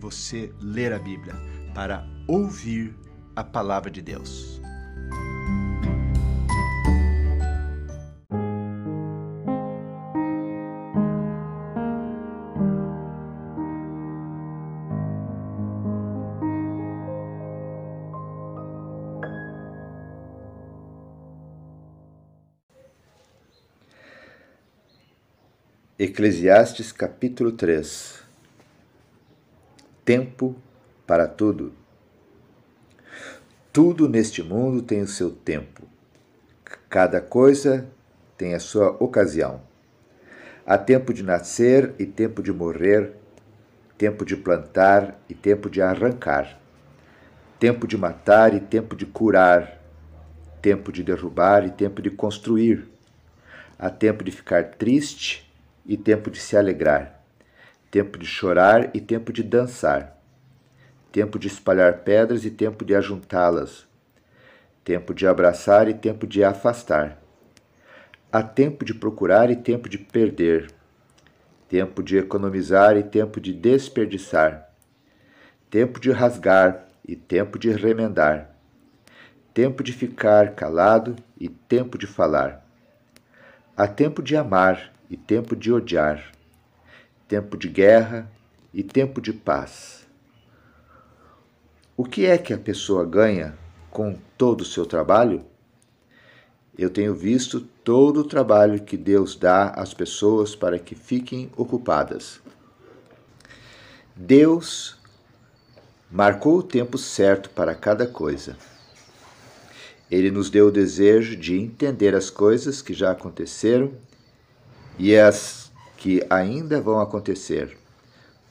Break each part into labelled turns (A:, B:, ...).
A: você ler a Bíblia para ouvir a palavra de Deus. Eclesiastes capítulo 3 Tempo para tudo. Tudo neste mundo tem o seu tempo. Cada coisa tem a sua ocasião. Há tempo de nascer e tempo de morrer, tempo de plantar e tempo de arrancar, tempo de matar e tempo de curar, tempo de derrubar e tempo de construir. Há tempo de ficar triste e tempo de se alegrar, tempo de chorar e tempo de dançar, tempo de espalhar pedras e tempo de ajuntá-las, tempo de abraçar e tempo de afastar. Há tempo de procurar e tempo de perder, tempo de economizar e tempo de desperdiçar, tempo de rasgar e tempo de remendar, tempo de ficar calado e tempo de falar. Há tempo de amar e tempo de odiar, tempo de guerra e tempo de paz. O que é que a pessoa ganha com todo o seu trabalho? Eu tenho visto todo o trabalho que Deus dá às pessoas para que fiquem ocupadas. Deus marcou o tempo certo para cada coisa. Ele nos deu o desejo de entender as coisas que já aconteceram e as que ainda vão acontecer,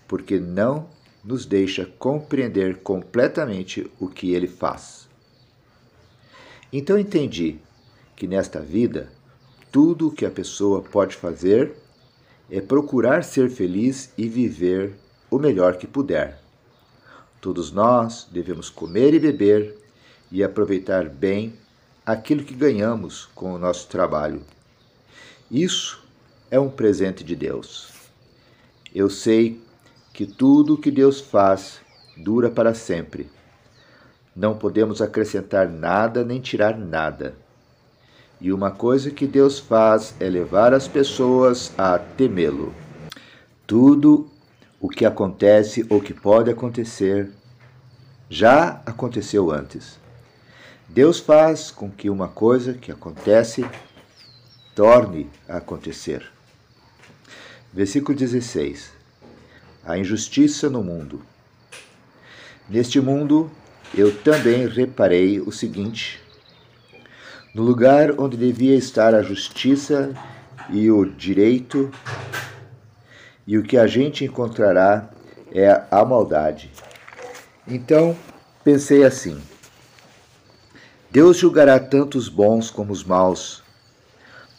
A: porque não nos deixa compreender completamente o que ele faz. Então entendi que nesta vida, tudo o que a pessoa pode fazer é procurar ser feliz e viver o melhor que puder. Todos nós devemos comer e beber e aproveitar bem aquilo que ganhamos com o nosso trabalho. Isso é um presente de Deus. Eu sei que tudo o que Deus faz dura para sempre. Não podemos acrescentar nada nem tirar nada. E uma coisa que Deus faz é levar as pessoas a temê-lo. Tudo o que acontece ou que pode acontecer já aconteceu antes. Deus faz com que uma coisa que acontece torne a acontecer. Versículo 16: A injustiça no mundo. Neste mundo eu também reparei o seguinte: no lugar onde devia estar a justiça e o direito, e o que a gente encontrará é a maldade. Então pensei assim: Deus julgará tanto os bons como os maus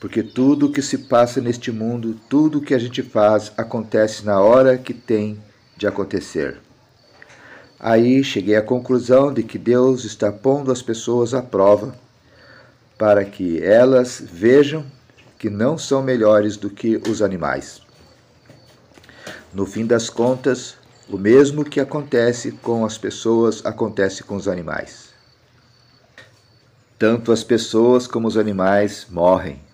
A: porque tudo o que se passa neste mundo, tudo o que a gente faz, acontece na hora que tem de acontecer. Aí cheguei à conclusão de que Deus está pondo as pessoas à prova para que elas vejam que não são melhores do que os animais. No fim das contas, o mesmo que acontece com as pessoas acontece com os animais. Tanto as pessoas como os animais morrem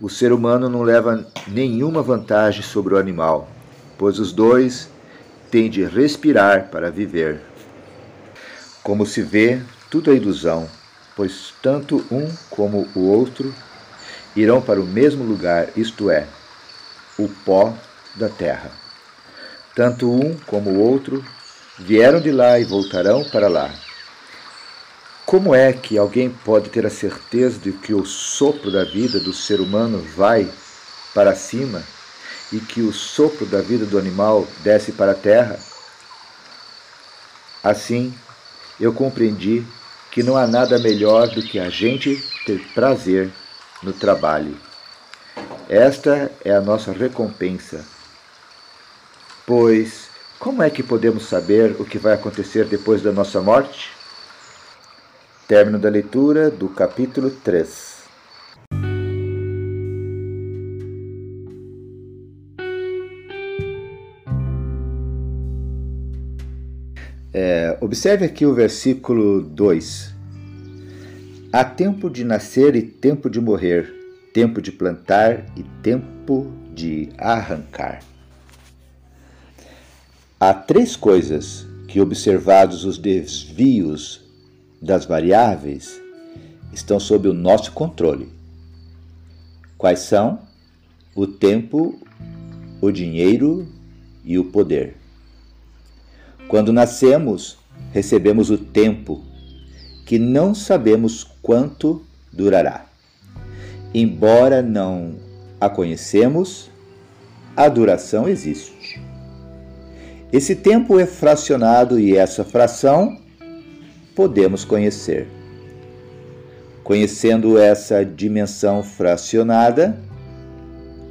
A: o ser humano não leva nenhuma vantagem sobre o animal, pois os dois têm de respirar para viver. Como se vê, tudo é ilusão, pois tanto um como o outro irão para o mesmo lugar, isto é, o pó da terra. Tanto um como o outro vieram de lá e voltarão para lá. Como é que alguém pode ter a certeza de que o sopro da vida do ser humano vai para cima e que o sopro da vida do animal desce para a terra? Assim, eu compreendi que não há nada melhor do que a gente ter prazer no trabalho. Esta é a nossa recompensa. Pois, como é que podemos saber o que vai acontecer depois da nossa morte? Término da leitura do capítulo 3. É, observe aqui o versículo 2. Há tempo de nascer e tempo de morrer, tempo de plantar e tempo de arrancar. Há três coisas que, observados os desvios das variáveis estão sob o nosso controle. Quais são? O tempo, o dinheiro e o poder. Quando nascemos, recebemos o tempo, que não sabemos quanto durará. Embora não a conhecemos, a duração existe. Esse tempo é fracionado e essa fração podemos conhecer. Conhecendo essa dimensão fracionada,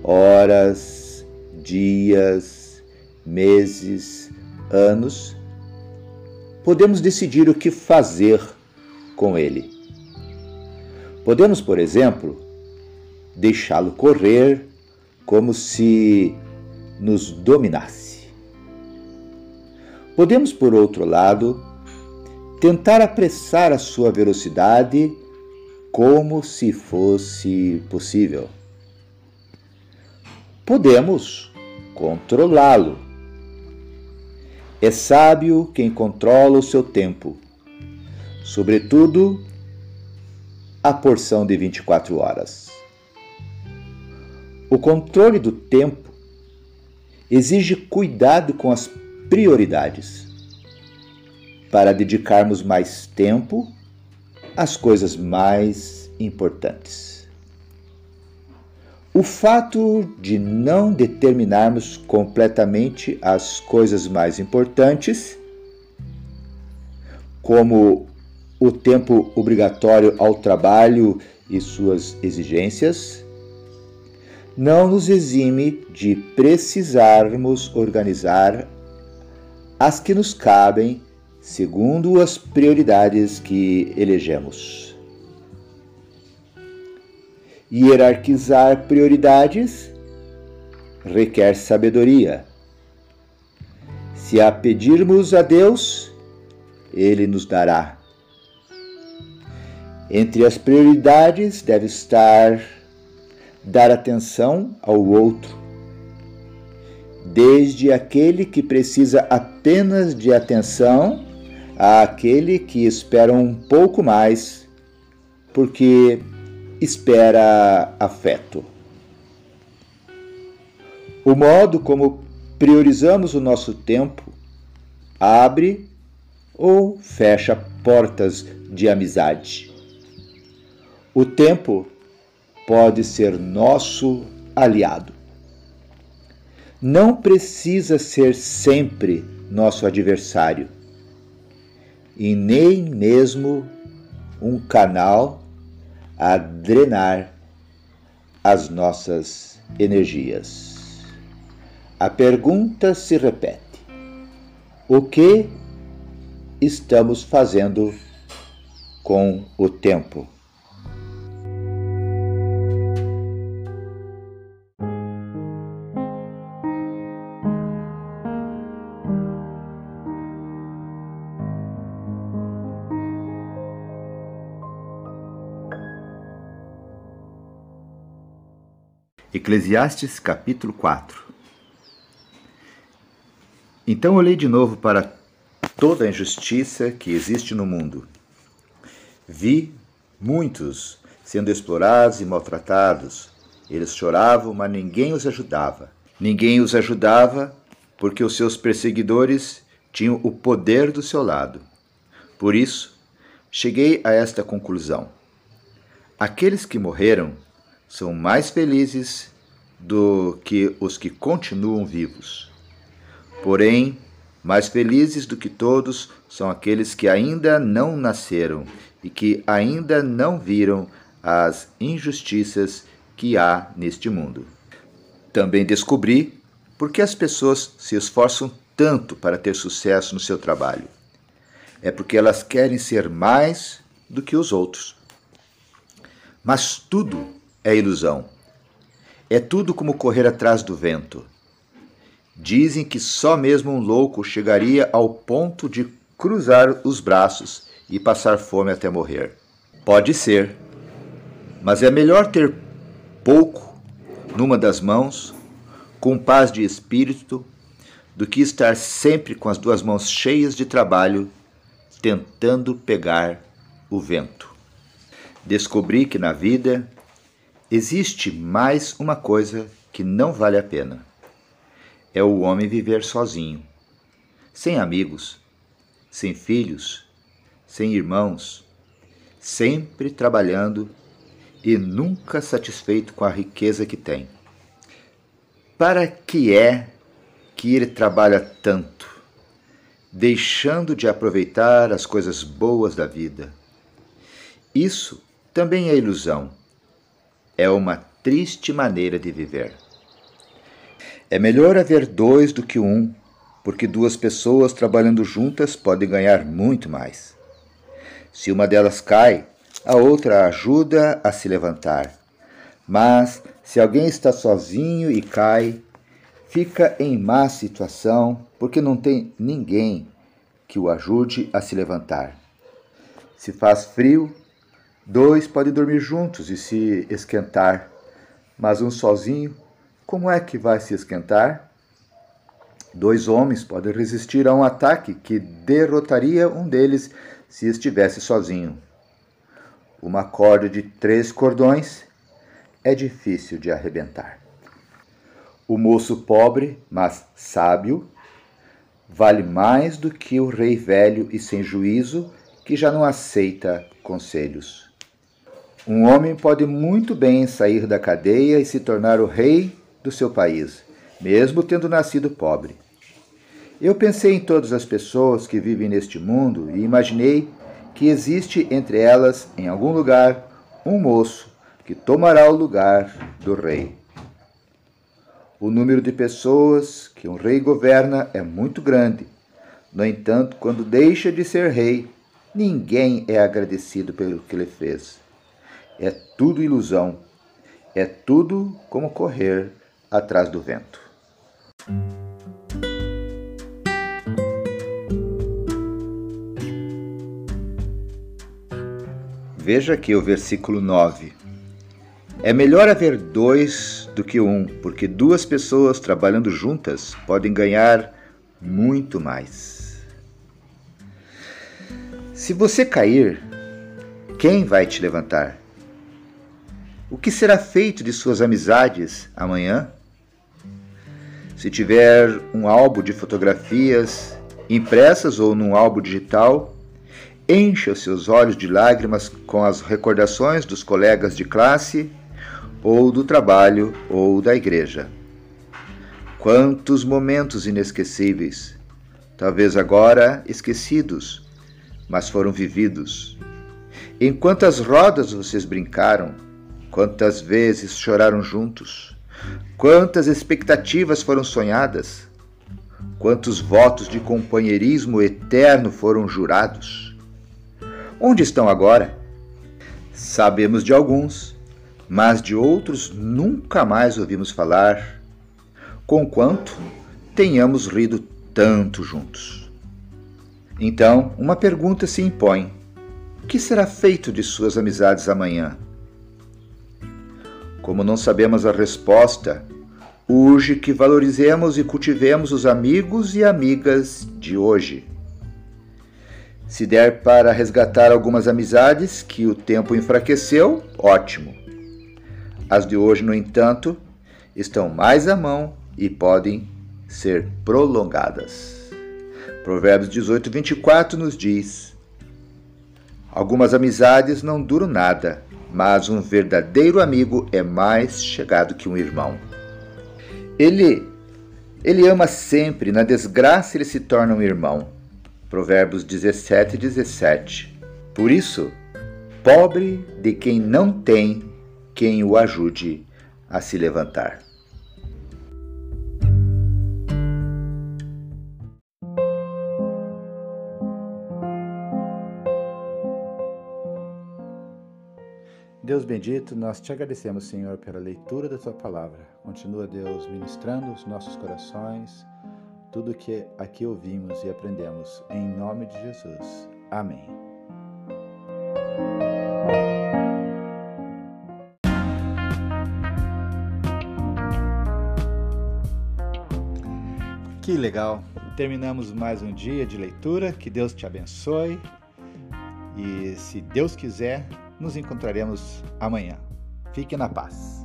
A: horas, dias, meses, anos, podemos decidir o que fazer com ele. Podemos, por exemplo, deixá-lo correr como se nos dominasse. Podemos, por outro lado, tentar apressar a sua velocidade como se fosse possível. Podemos controlá-lo. É sábio quem controla o seu tempo, sobretudo a porção de 24 horas. O controle do tempo exige cuidado com as prioridades para dedicarmos mais tempo às coisas mais importantes. O fato de não determinarmos completamente as coisas mais importantes, como o tempo obrigatório ao trabalho e suas exigências, não nos exime de precisarmos organizar as que nos cabem segundo as prioridades que elegemos. Hierarquizar prioridades requer sabedoria. Se a pedirmos a Deus, Ele nos dará. Entre as prioridades deve estar dar atenção ao outro, desde aquele que precisa apenas de atenção àquele que espera um pouco mais, porque espera afeto. O modo como priorizamos o nosso tempo abre ou fecha portas de amizade. O tempo pode ser nosso aliado. Não precisa ser sempre nosso adversário e nem mesmo um canal a drenar as nossas energias. A pergunta se repete: o que estamos fazendo com o tempo? Eclesiastes capítulo 4 Então olhei de novo para toda a injustiça que existe no mundo. Vi muitos sendo explorados e maltratados. Eles choravam, mas ninguém os ajudava. Ninguém os ajudava porque os seus perseguidores tinham o poder do seu lado. Por isso, cheguei a esta conclusão: aqueles que morreram são mais felizes do que os que continuam vivos. Porém, mais felizes do que todos são aqueles que ainda não nasceram e que ainda não viram as injustiças que há neste mundo. Também descobri por que as pessoas se esforçam tanto para ter sucesso no seu trabalho. É porque elas querem ser mais do que os outros. Mas tudo é ilusão. É tudo como correr atrás do vento. Dizem que só mesmo um louco chegaria ao ponto de cruzar os braços e passar fome até morrer. Pode ser, mas é melhor ter pouco numa das mãos, com paz de espírito, do que estar sempre com as duas mãos cheias de trabalho, tentando pegar o vento. Descobri que na vida existe mais uma coisa que não vale a pena é o homem viver sozinho, sem amigos, sem filhos, sem irmãos, sempre trabalhando e nunca satisfeito com a riqueza que tem. Para que é que ele trabalha tanto, deixando de aproveitar as coisas boas da vida? Isso também é ilusão. É uma triste maneira de viver. É melhor haver dois do que um, porque duas pessoas trabalhando juntas podem ganhar muito mais. Se uma delas cai, a outra ajuda a se levantar. Mas se alguém está sozinho e cai, fica em má situação porque não tem ninguém que o ajude a se levantar. Se faz frio, dois podem dormir juntos e se esquentar, mas um sozinho como é que vai se esquentar? Dois homens podem resistir a um ataque que derrotaria um deles se estivesse sozinho. Uma corda de três cordões é difícil de arrebentar. O moço pobre, mas sábio, vale mais do que o rei velho e sem juízo que já não aceita conselhos. Um homem pode muito bem sair da cadeia e se tornar o rei do seu país, mesmo tendo nascido pobre. Eu pensei em todas as pessoas que vivem neste mundo e imaginei que existe entre elas, em algum lugar, um moço que tomará o lugar do rei. O número de pessoas que um rei governa é muito grande. No entanto, quando deixa de ser rei, ninguém é agradecido pelo que ele fez. É tudo ilusão. É tudo como correr atrás do vento. Veja aqui o versículo 9. É melhor haver dois do que um, porque duas pessoas trabalhando juntas podem ganhar muito mais. Se você cair, quem vai te levantar? O que será feito de suas amizades amanhã? Se tiver um álbum de fotografias impressas ou num álbum digital, encha os seus olhos de lágrimas com as recordações dos colegas de classe, ou do trabalho, ou da igreja. Quantos momentos inesquecíveis, talvez agora esquecidos, mas foram vividos. Em quantas rodas vocês brincaram, quantas vezes choraram juntos, Quantas expectativas foram sonhadas? Quantos votos de companheirismo eterno foram jurados? Onde estão agora? Sabemos de alguns, mas de outros nunca mais ouvimos falar, conquanto tenhamos rido tanto juntos. Então, uma pergunta se impõe: o que será feito de suas amizades amanhã? Como não sabemos a resposta, urge que valorizemos e cultivemos os amigos e amigas de hoje. Se der para resgatar algumas amizades que o tempo enfraqueceu, ótimo. As de hoje, no entanto, estão mais à mão e podem ser prolongadas. Provérbios 18, 24 nos diz: Algumas amizades não duram nada, mas um verdadeiro amigo é mais chegado que um irmão. Ele, ele ama sempre, na desgraça ele se torna um irmão. Provérbios 17, 17. Por isso, pobre de quem não tem quem o ajude a se levantar. Bendito, nós te agradecemos, Senhor, pela leitura da tua palavra. Continua, Deus, ministrando os nossos corações, tudo que aqui ouvimos e aprendemos. Em nome de Jesus. Amém. Que legal! Terminamos mais um dia de leitura. Que Deus te abençoe. E se Deus quiser, nos encontraremos amanhã. Fique na paz.